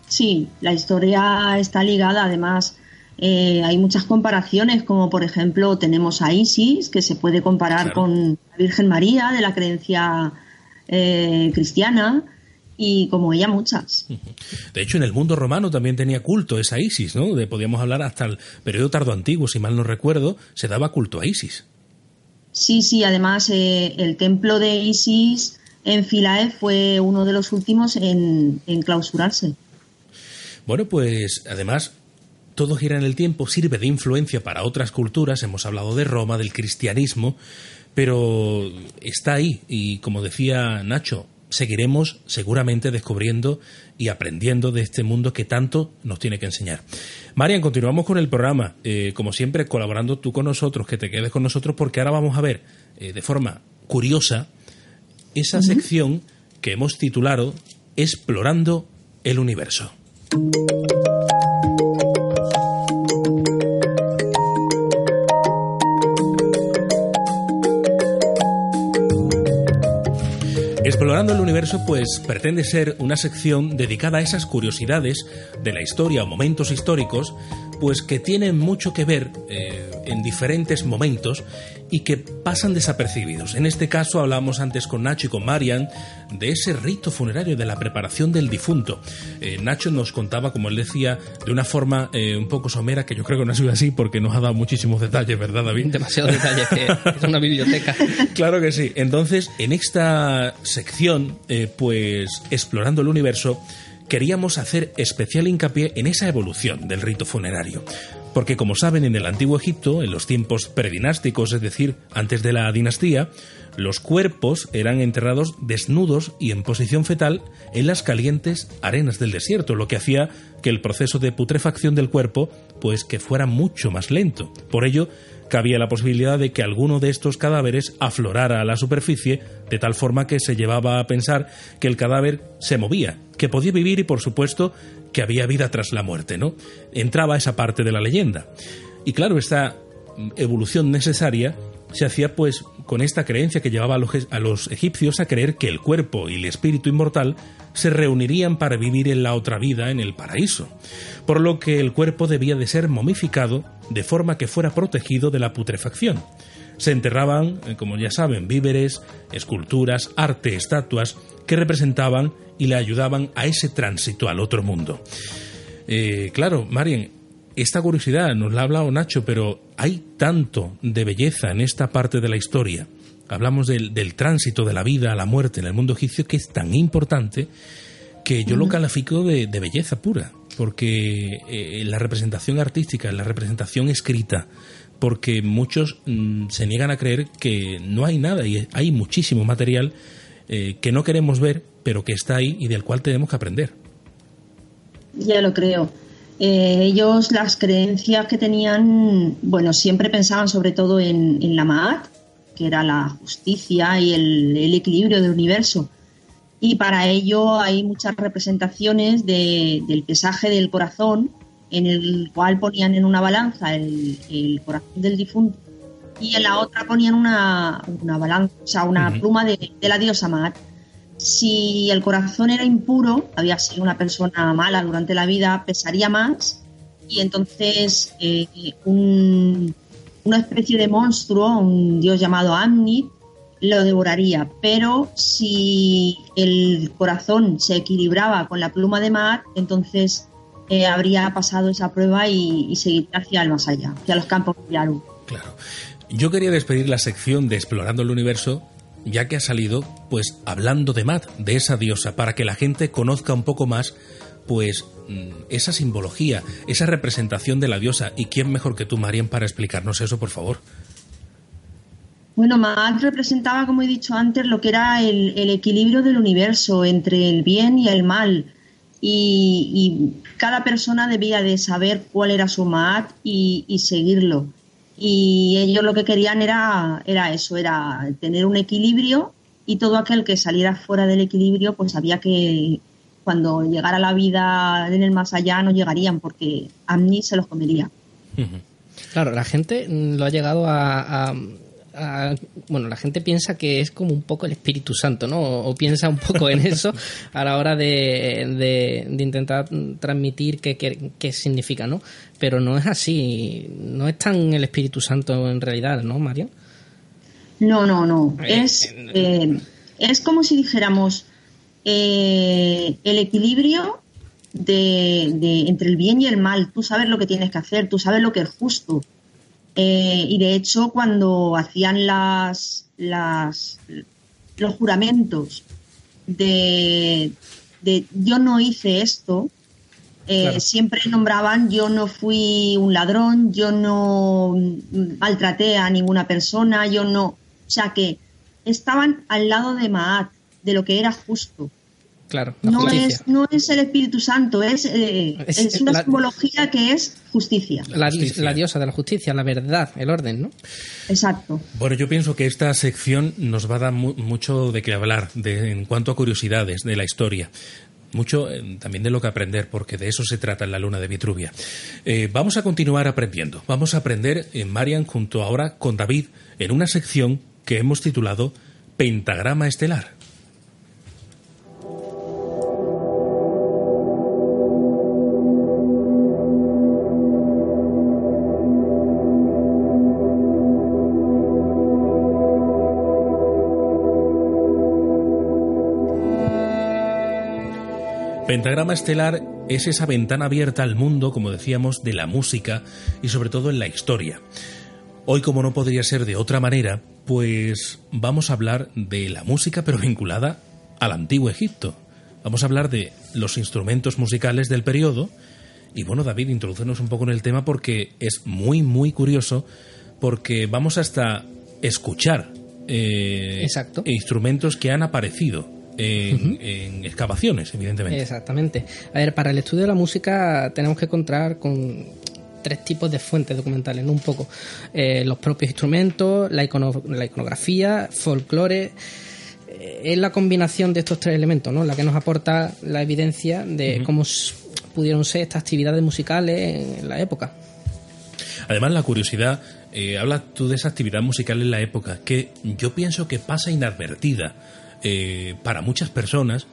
Sí, la historia está ligada además eh, hay muchas comparaciones, como por ejemplo tenemos a Isis, que se puede comparar con la Virgen María de la creencia eh, cristiana, y como ella muchas. De hecho, en el mundo romano también tenía culto esa Isis, ¿no? De, podíamos hablar hasta el periodo tardo antiguo, si mal no recuerdo, se daba culto a Isis. Sí, sí, además eh, el templo de Isis en Filae fue uno de los últimos en, en clausurarse. Bueno, pues además todo gira en el tiempo, sirve de influencia para otras culturas, hemos hablado de Roma, del cristianismo, pero está ahí y como decía Nacho, seguiremos seguramente descubriendo y aprendiendo de este mundo que tanto nos tiene que enseñar. Marian, continuamos con el programa, eh, como siempre colaborando tú con nosotros, que te quedes con nosotros porque ahora vamos a ver eh, de forma curiosa esa sección que hemos titulado Explorando el Universo. Universo, pues pretende ser una sección dedicada a esas curiosidades de la historia o momentos históricos, pues que tienen mucho que ver eh, en diferentes momentos y que pasan desapercibidos. En este caso hablamos antes con Nacho y con Marian de ese rito funerario, de la preparación del difunto. Eh, Nacho nos contaba, como él decía, de una forma eh, un poco somera, que yo creo que no ha sido así porque nos ha dado muchísimos detalles, ¿verdad, David? Demasiados detalles, que es una biblioteca. claro que sí. Entonces, en esta sección, pues explorando el universo, queríamos hacer especial hincapié en esa evolución del rito funerario. Porque como saben, en el antiguo Egipto, en los tiempos predinásticos, es decir, antes de la dinastía, los cuerpos eran enterrados desnudos y en posición fetal en las calientes arenas del desierto, lo que hacía que el proceso de putrefacción del cuerpo pues que fuera mucho más lento. Por ello, cabía la posibilidad de que alguno de estos cadáveres aflorara a la superficie de tal forma que se llevaba a pensar que el cadáver se movía, que podía vivir y por supuesto que había vida tras la muerte, ¿no? Entraba esa parte de la leyenda. Y claro, esta evolución necesaria se hacía pues con esta creencia que llevaba a los, egipcios a creer que el cuerpo y el espíritu inmortal se reunirían para vivir en la otra vida en el paraíso, por lo que el cuerpo debía de ser momificado de forma que fuera protegido de la putrefacción. Se enterraban, eh, como ya saben, víveres, esculturas, arte, estatuas que representaban y le ayudaban a ese tránsito al otro mundo. Eh, claro, Marien, esta curiosidad nos la ha hablado Nacho, pero hay tanto de belleza en esta parte de la historia. Hablamos del, tránsito de la vida a la muerte en el mundo egipcio que es tan importante que yo lo califico de, belleza pura, porque eh, en la representación artística, en la representación escrita, porque muchos mm, se niegan a creer que no hay nada y hay muchísimo material eh, que no queremos ver, pero que está ahí y del cual tenemos que aprender. Ya lo creo. Eh, ellos las creencias que tenían, bueno, siempre pensaban sobre todo en, la Maat, que era la justicia y el, equilibrio del universo. Y para ello hay muchas representaciones del pesaje del corazón, en el cual ponían en una balanza el, corazón del difunto y en la otra ponían una, balanza, o sea, una pluma de, de la diosa Maat si el corazón era impuro, había sido una persona mala durante la vida, pesaría más y entonces eh, una especie de monstruo, un dios llamado Amnit, lo devoraría. Pero si el corazón se equilibraba con la pluma de mar, entonces eh, habría pasado esa prueba y, seguiría hacia el más allá, hacia los campos de Yaru. Claro. Yo quería despedir la sección de Explorando el Universo ya que ha salido pues hablando de Mad, de esa diosa, para que la gente conozca un poco más pues mm, esa simbología, esa representación de la diosa. ¿Y quién mejor que tú, Marian, para explicarnos eso, por favor? Bueno, Mad representaba, como he dicho antes, lo que era el, equilibrio del universo entre el bien y el mal. Y, cada persona debía de saber cuál era su Mad y seguirlo y ellos lo que querían era, era eso, era tener un equilibrio y todo aquel que saliera fuera del equilibrio pues sabía que cuando llegara la vida en el más allá no llegarían porque Amni se los comería. Claro, la gente lo ha llegado a, bueno, la gente piensa que es como un poco el Espíritu Santo, ¿no? O, piensa un poco en eso a la hora de, de, intentar transmitir qué, qué, significa, ¿no? Pero no es así, no es tan el Espíritu Santo en realidad, ¿no, Mario? No, no, no. Eh, es, eh, es como si dijéramos eh, el equilibrio de, de, entre el bien y el mal. Tú sabes lo que tienes que hacer, tú sabes lo que es justo eh, y de hecho, cuando hacían las, las los juramentos de, yo no hice esto, eh, siempre nombraban yo no fui un ladrón, yo no maltraté a ninguna persona, yo no. O sea que estaban al lado de Maat, de lo que era justo no, es, no es el Espíritu Santo, es, eh, es, una simbología que es justicia. La, diosa de la justicia, la verdad, el orden, ¿no? Exacto. Bueno, yo pienso que esta sección nos va a dar mucho de qué hablar de, en cuanto a curiosidades de la historia mucho eh, también de lo que aprender, porque de eso se trata en la luna de Vitruvia. Eh, vamos a continuar aprendiendo. Vamos a aprender en Marian junto ahora con David en una sección que hemos titulado Pentagrama Estelar. Pentagrama Estelar es esa ventana abierta al mundo, como decíamos, de la música y sobre todo en la historia. Hoy, como no podría ser de otra manera, pues vamos a hablar de la música pero vinculada al antiguo Egipto. Vamos a hablar de los instrumentos musicales del periodo. Y bueno, David, introducenos un poco en el tema porque es muy, muy curioso, porque vamos hasta escuchar eh, instrumentos que han aparecido en, excavaciones, evidentemente. Exactamente. A ver, para el estudio de la música tenemos que encontrar con tres tipos de fuentes documentales, ¿no? Un poco eh, los propios instrumentos, la, la iconografía, folclore. Eh, es la combinación de estos tres elementos, ¿no? La que nos aporta la evidencia de cómo pudieron ser estas actividades musicales en la época. Además, la curiosidad, eh, hablas tú de esa actividad musical en la época, que yo pienso que pasa inadvertida eh, para muchas personas,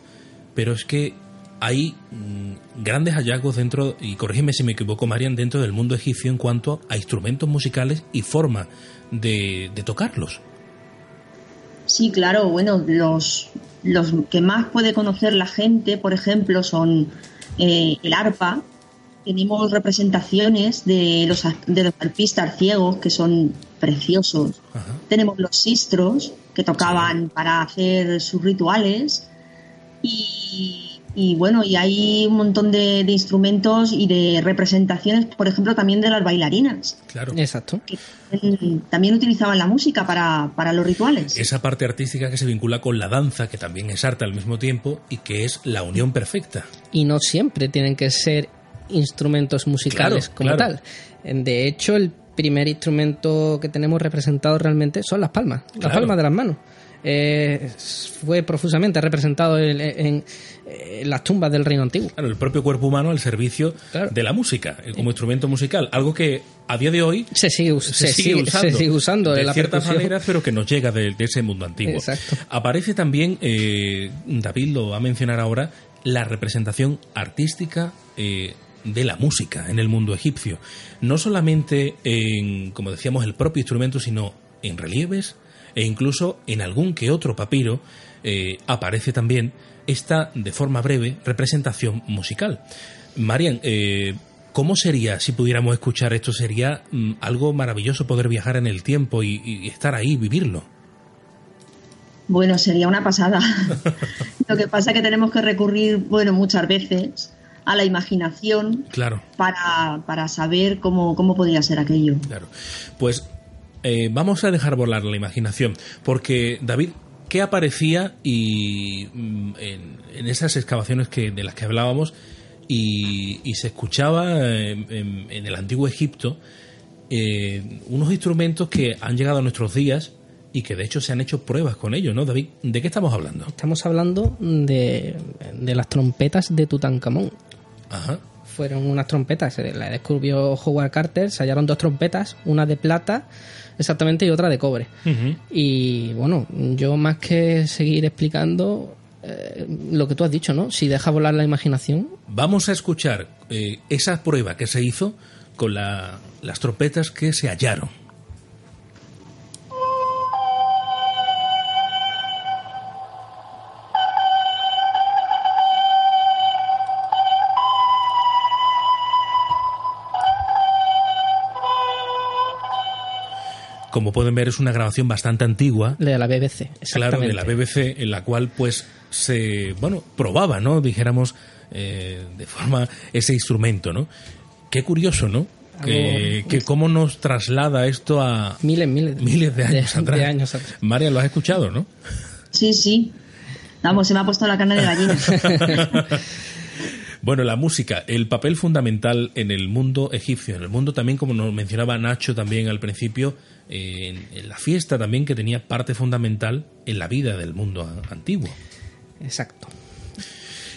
pero es que hay mm, grandes hallazgos dentro, y corrígeme si me equivoco, Marian, dentro del mundo egipcio en cuanto a instrumentos musicales y forma de, tocarlos. Sí, claro, bueno, los, los que más puede conocer la gente, por ejemplo, son eh, el arpa. Tenemos representaciones de los, de los arpistas ciegos que son preciosos. Tenemos los sistros que tocaban para hacer sus rituales. Y y bueno, y hay un montón de, instrumentos y de representaciones, por ejemplo, también de las bailarinas. Claro. Exacto. Que también utilizaban la música para, para los rituales. Esa parte artística que se vincula con la danza, que también es arte al mismo tiempo y que es la unión perfecta. Y no siempre tienen que ser instrumentos musicales como tal. De hecho, el primer instrumento que tenemos representado realmente son las palmas, las palmas de las manos. Eh, fue profusamente representado en, las tumbas del reino antiguo. Claro, el propio cuerpo humano al servicio de la música, eh, como instrumento musical, algo que a día de hoy se sigue, usando, de ciertas maneras, pero que nos llega de, ese mundo antiguo. Aparece también, eh, David lo va a mencionar ahora, la representación artística de la música en el mundo egipcio. No solamente en, como decíamos, el propio instrumento, sino en relieves, e incluso en algún que otro papiro eh, aparece también esta, de forma breve, representación musical. Marian, eh, ¿cómo sería si pudiéramos escuchar esto? Sería mm, algo maravilloso poder viajar en el tiempo y, estar ahí, vivirlo. Bueno, sería una pasada. Lo que pasa es que tenemos que recurrir, bueno, muchas veces a la imaginación claro. para, para saber cómo, cómo podría ser aquello. Claro. Pues eh, vamos a dejar volar la imaginación, porque David, ¿qué aparecía y mm, en, esas excavaciones que, de las que hablábamos y, se escuchaba en, el antiguo Egipto eh, unos instrumentos que han llegado a nuestros días y que de hecho se han hecho pruebas con ellos, ¿no, David? ¿De qué estamos hablando? Estamos hablando de, de las trompetas de Tutankamón. Ajá fueron unas trompetas. La descubrió Howard Carter, se hallaron dos trompetas, una de plata exactamente y otra de cobre. Y bueno, yo más que seguir explicando eh, lo que tú has dicho, ¿no? Si deja volar la imaginación. Vamos a escuchar eh, esa prueba que se hizo con las trompetas que se hallaron. Como pueden ver, es una grabación bastante antigua. De la BBC, Claro, de la BBC, en la cual, pues, se, bueno, probaba, ¿no? Dijéramos, eh, de forma, ese instrumento, ¿no? Qué curioso, ¿no? Que, cómo nos traslada esto a miles, miles, miles de años, atrás. María, lo has escuchado, ¿no? Sí, sí. Vamos, se me ha puesto la carne de gallina. Bueno, la música, el papel fundamental en el mundo egipcio, en el mundo también, como nos mencionaba Nacho también al principio, en, la fiesta también que tenía parte fundamental en la vida del mundo antiguo. Exacto.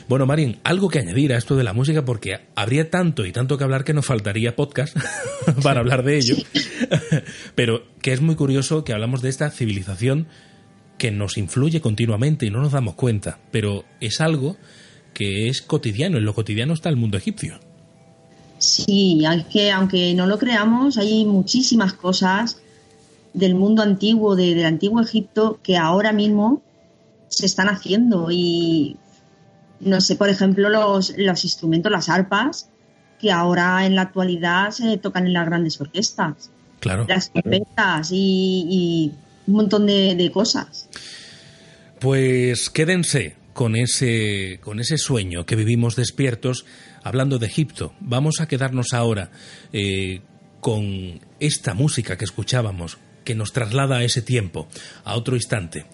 Bueno, Marín, algo que añadir a esto de la música, porque habría tanto y tanto que hablar que nos faltaría podcast para hablar de ello. Pero que es muy curioso que hablamos de esta civilización que nos influye continuamente y no nos damos cuenta. Pero es algo que es cotidiano, en lo cotidiano está el mundo egipcio. Sí, que aunque no lo creamos, hay muchísimas cosas del mundo antiguo, de, del antiguo Egipto, que ahora mismo se están haciendo. Y no sé, por ejemplo, los, los instrumentos, las arpas, que ahora en la actualidad se tocan en las grandes orquestas. Claro. Las trompetas y, y, un montón de, de cosas. Pues quédense, con ese, con ese sueño que vivimos despiertos hablando de Egipto. Vamos a quedarnos ahora eh, con esta música que escuchábamos, que nos traslada a ese tiempo, a otro instante.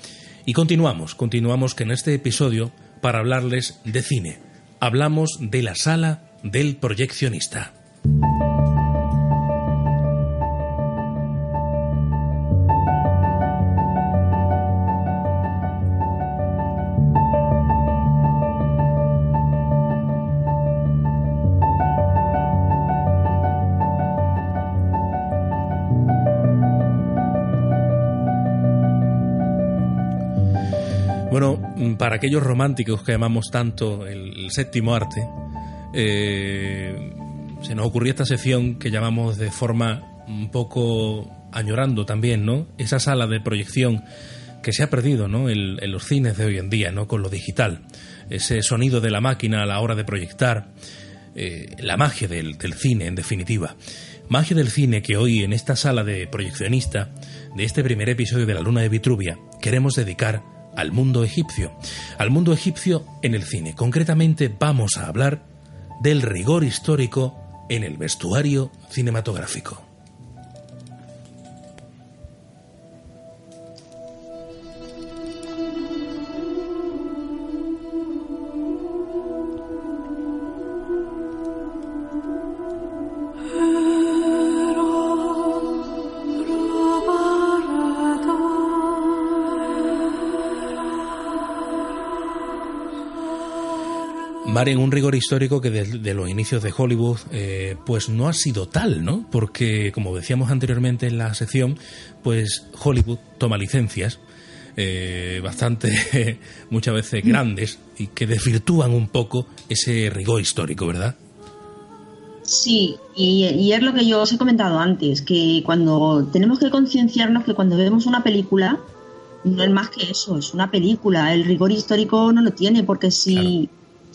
Y continuamos, continuamos que en este episodio para hablarles de cine. Hablamos de la sala del proyeccionista. Bueno, mm, para aquellos románticos que llamamos tanto el, séptimo arte, eh, se nos ocurrió esta sección que llamamos de forma un poco añorando también, ¿no? Esa sala de proyección que se ha perdido, ¿no? En, los cines de hoy en día, ¿no? Con lo digital, ese sonido de la máquina a la hora de proyectar, eh, la magia del, del cine, en definitiva. Magia del cine que hoy en esta sala de proyeccionista de este primer episodio de La Luna de Vitruvia queremos dedicar al mundo egipcio. Al mundo egipcio en el cine. Concretamente vamos a hablar del rigor histórico en el vestuario cinematográfico. En un rigor histórico que desde los inicios de Hollywood eh, pues no ha sido tal, ¿no? Porque como decíamos anteriormente en la sección, pues Hollywood toma licencias eh, bastante muchas veces grandes y que desvirtúan un poco ese rigor histórico, ¿verdad? Sí, y, y, es lo que yo os he comentado antes, que cuando tenemos que concienciarnos que cuando vemos una película, no es más que eso, es una película, el rigor histórico no lo tiene, porque si,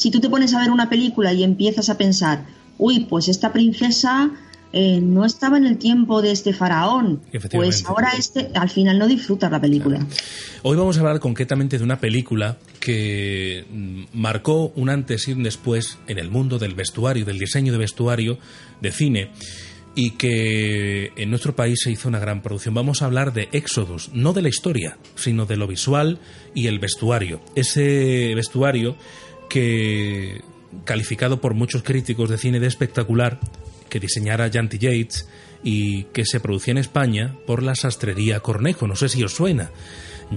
si tú te pones a ver una película y empiezas a pensar, uy, pues esta princesa eh, no estaba en el tiempo de este faraón, pues ahora este, al final no disfrutas la película. Hoy vamos a hablar concretamente de una película que mm, marcó un antes y un después en el mundo del vestuario, del diseño de vestuario de cine y que en nuestro país se hizo una gran producción. Vamos a hablar de Éxodus, no de la historia, sino de lo visual y el vestuario. Ese vestuario que calificado por muchos críticos de cine de espectacular, que diseñara Janty Yates y que se producía en España por la sastrería Cornejo. No sé si os suena.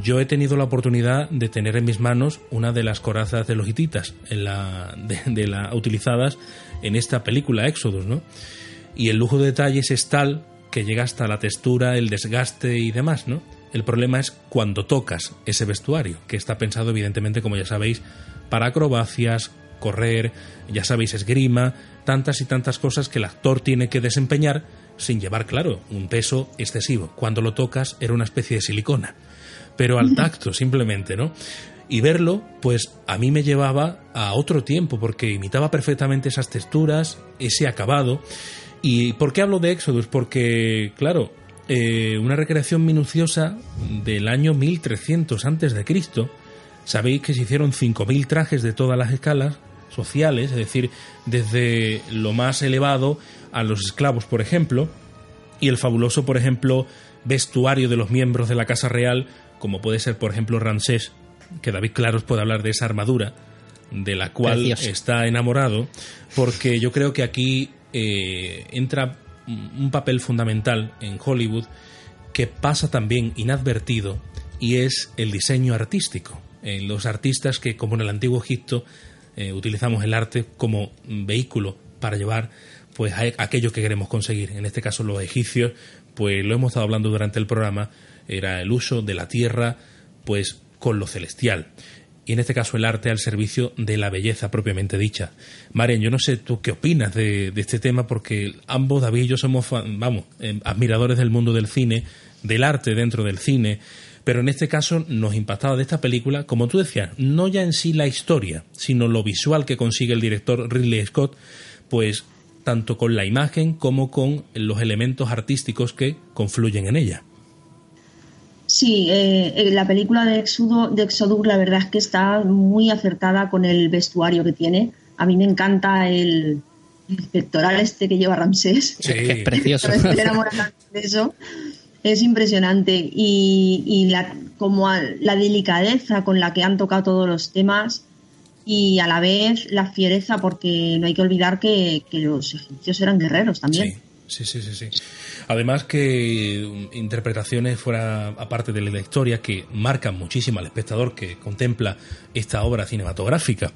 Yo he tenido la oportunidad de tener en mis manos una de las corazas de los hititas de, utilizadas en esta película Éxodos, ¿no? Y el lujo de detalles es tal que llega hasta la textura, el desgaste y demás, ¿no? El problema es cuando tocas ese vestuario, que está pensado evidentemente, como ya sabéis, para acrobacias, correr, ya sabéis, esgrima, tantas y tantas cosas que el actor tiene que desempeñar sin llevar, claro, un peso excesivo. Cuando lo tocas era una especie de silicona, pero al tacto simplemente, ¿no? Y verlo, pues a mí me llevaba a otro tiempo, porque imitaba perfectamente esas texturas, ese acabado. ¿Y por qué hablo de Exodus? Porque, claro, eh, una recreación minuciosa del año 1300 antes de Cristo, Sabéis que se hicieron 5.000 trajes de todas las escalas sociales, es decir, desde lo más elevado a los esclavos, por ejemplo, y el fabuloso, por ejemplo, vestuario de los miembros de la Casa Real, como puede ser, por ejemplo, Ramsés, que David Claros puede hablar de esa armadura, de la cual está enamorado, porque yo creo que aquí eh, entra un papel fundamental en Hollywood que pasa también inadvertido y es el diseño artístico los artistas que, como en el antiguo Egipto, eh, utilizamos el arte como vehículo para llevar pues aquello que queremos conseguir. En este caso los egipcios, pues lo hemos estado hablando durante el programa, era el uso de la tierra pues con lo celestial. Y en este caso el arte al servicio de la belleza propiamente dicha. Maren, yo no sé tú qué opinas de, este tema, porque ambos, David y yo, somos, vamos, eh, admiradores del mundo del cine, del arte dentro del cine, pero en este caso nos impactaba de esta película, como tú decías, no ya en sí la historia, sino lo visual que consigue el director Ridley Scott, pues tanto con la imagen como con los elementos artísticos que confluyen en ella. Sí, eh, eh, la película de, de Exodus la verdad es que está muy acertada con el vestuario que tiene. A mí me encanta el, pectoral este que lleva Ramsés. Sí, es precioso. Estoy enamorada de eso es impresionante y, la, como la delicadeza con la que han tocado todos los temas y a la vez la fiereza porque no hay que olvidar que, los egipcios eran guerreros también. Sí, sí, sí, sí. Además que interpretaciones fuera aparte de la historia que marcan muchísimo al espectador que contempla esta obra cinematográfica.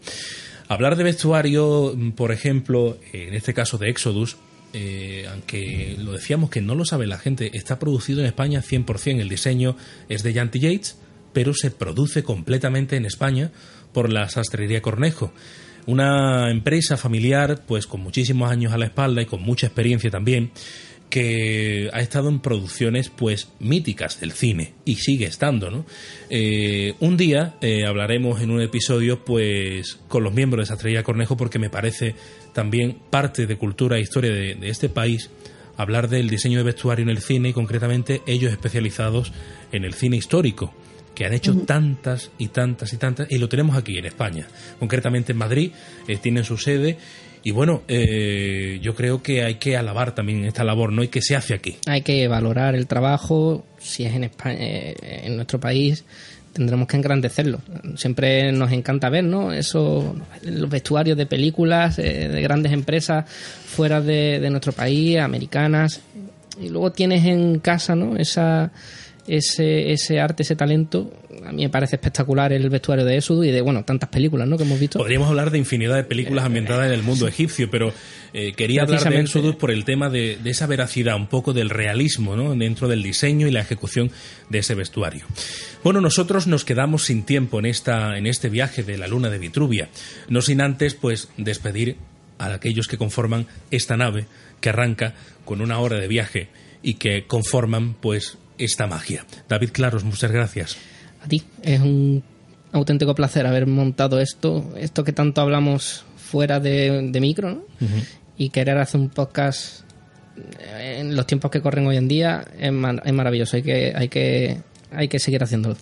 Hablar de vestuario, por ejemplo, en este caso de Exodus, eh, aunque lo decíamos que no lo sabe la gente, está producido en España 100%. El diseño es de Janty Yates, pero se produce completamente en España por la Sastrería Cornejo. Una empresa familiar, pues con muchísimos años a la espalda y con mucha experiencia también, que ha estado en producciones pues míticas del cine y sigue estando, ¿no? Eh, un día eh, hablaremos en un episodio pues con los miembros de Sastrería Cornejo porque me parece también parte de cultura e historia de, de este país hablar del diseño de vestuario en el cine y concretamente ellos especializados en el cine histórico que han hecho tantas y tantas y tantas, y lo tenemos aquí en España, concretamente en Madrid, eh, tienen su sede, y bueno, eh, yo creo que hay que alabar también esta labor, ¿no? Y que se hace aquí. Hay que valorar el trabajo, si es en, España, eh, en nuestro país, tendremos que engrandecerlo. Siempre nos encanta ver, ¿no? Eso, los vestuarios de películas, de grandes empresas fuera de nuestro país, americanas, y luego tienes en casa, ¿no? Esa ese, ese arte, ese talento. A mí me parece espectacular el vestuario de Éxodo y de, bueno, tantas películas ¿no? que hemos visto. Podríamos hablar de infinidad de películas ambientadas en el mundo egipcio, pero eh, quería hablar de Éxodo por el tema de, de, esa veracidad, un poco del realismo ¿no? dentro del diseño y la ejecución de ese vestuario. Bueno, nosotros nos quedamos sin tiempo en, esta, en este viaje de la luna de Vitruvia, no sin antes pues despedir a aquellos que conforman esta nave que arranca con una hora de viaje y que conforman pues esta magia. David Claros, muchas gracias. A ti, es un auténtico placer haber montado esto, esto que tanto hablamos fuera de, micro, ¿no? Y querer hacer un podcast en los tiempos que corren hoy en día es, maravilloso, hay que, hay, que, hay que seguir haciéndolo.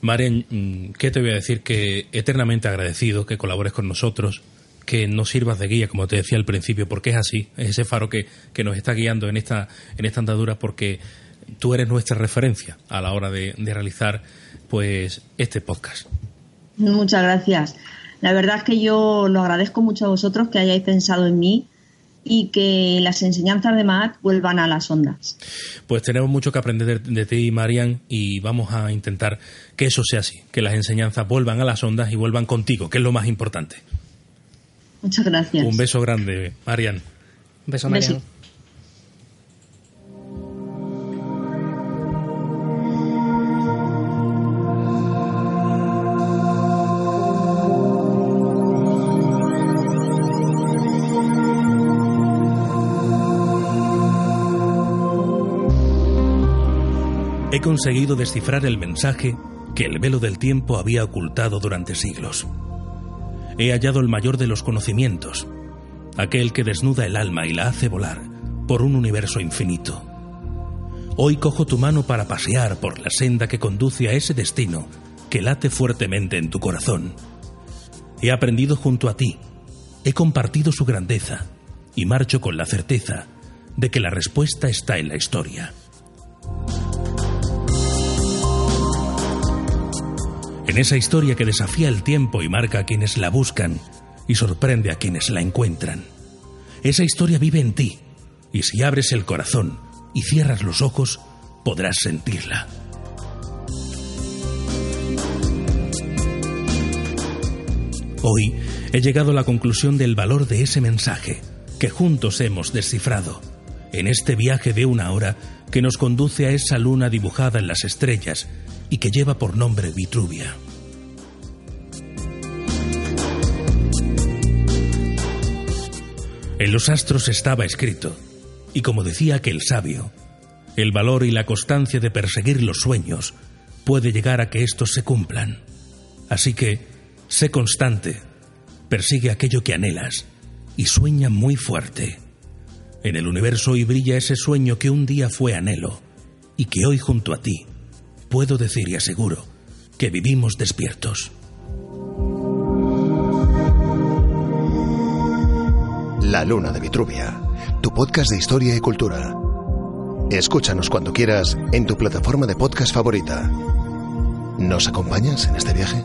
Maren, mm, ¿qué te voy a decir? Que eternamente agradecido que colabores con nosotros, que nos sirvas de guía, como te decía al principio, porque es así, es ese faro que, que nos está guiando en esta, en esta andadura, porque tú eres nuestra referencia a la hora de, realizar pues este podcast. Muchas gracias. La verdad es que yo lo agradezco mucho a vosotros que hayáis pensado en mí y que las enseñanzas de Matt vuelvan a las ondas. Pues tenemos mucho que aprender de, de, ti, Marian, y vamos a intentar que eso sea así, que las enseñanzas vuelvan a las ondas y vuelvan contigo, que es lo más importante. Muchas gracias. Un beso grande, Marian. Un beso, Marian. Beso. He conseguido descifrar el mensaje que el velo del tiempo había ocultado durante siglos. He hallado el mayor de los conocimientos, aquel que desnuda el alma y la hace volar por un universo infinito. Hoy cojo tu mano para pasear por la senda que conduce a ese destino que late fuertemente en tu corazón. He aprendido junto a ti, he compartido su grandeza y marcho con la certeza de que la respuesta está en la historia. En esa historia que desafía el tiempo y marca a quienes la buscan y sorprende a quienes la encuentran. Esa historia vive en ti y si abres el corazón y cierras los ojos, podrás sentirla. Hoy he llegado a la conclusión del valor de ese mensaje que juntos hemos descifrado en este viaje de una hora que nos conduce a esa luna dibujada en las estrellas y que lleva por nombre Vitruvia. En los astros estaba escrito, y como decía aquel sabio, el valor y la constancia de perseguir los sueños puede llegar a que estos se cumplan. Así que, sé constante, persigue aquello que anhelas y sueña muy fuerte. En el universo hoy brilla ese sueño que un día fue anhelo y que hoy junto a ti puedo decir y aseguro que vivimos despiertos. La Luna de Vitruvia, tu podcast de historia y cultura. Escúchanos cuando quieras en tu plataforma de podcast favorita. ¿Nos acompañas en este viaje?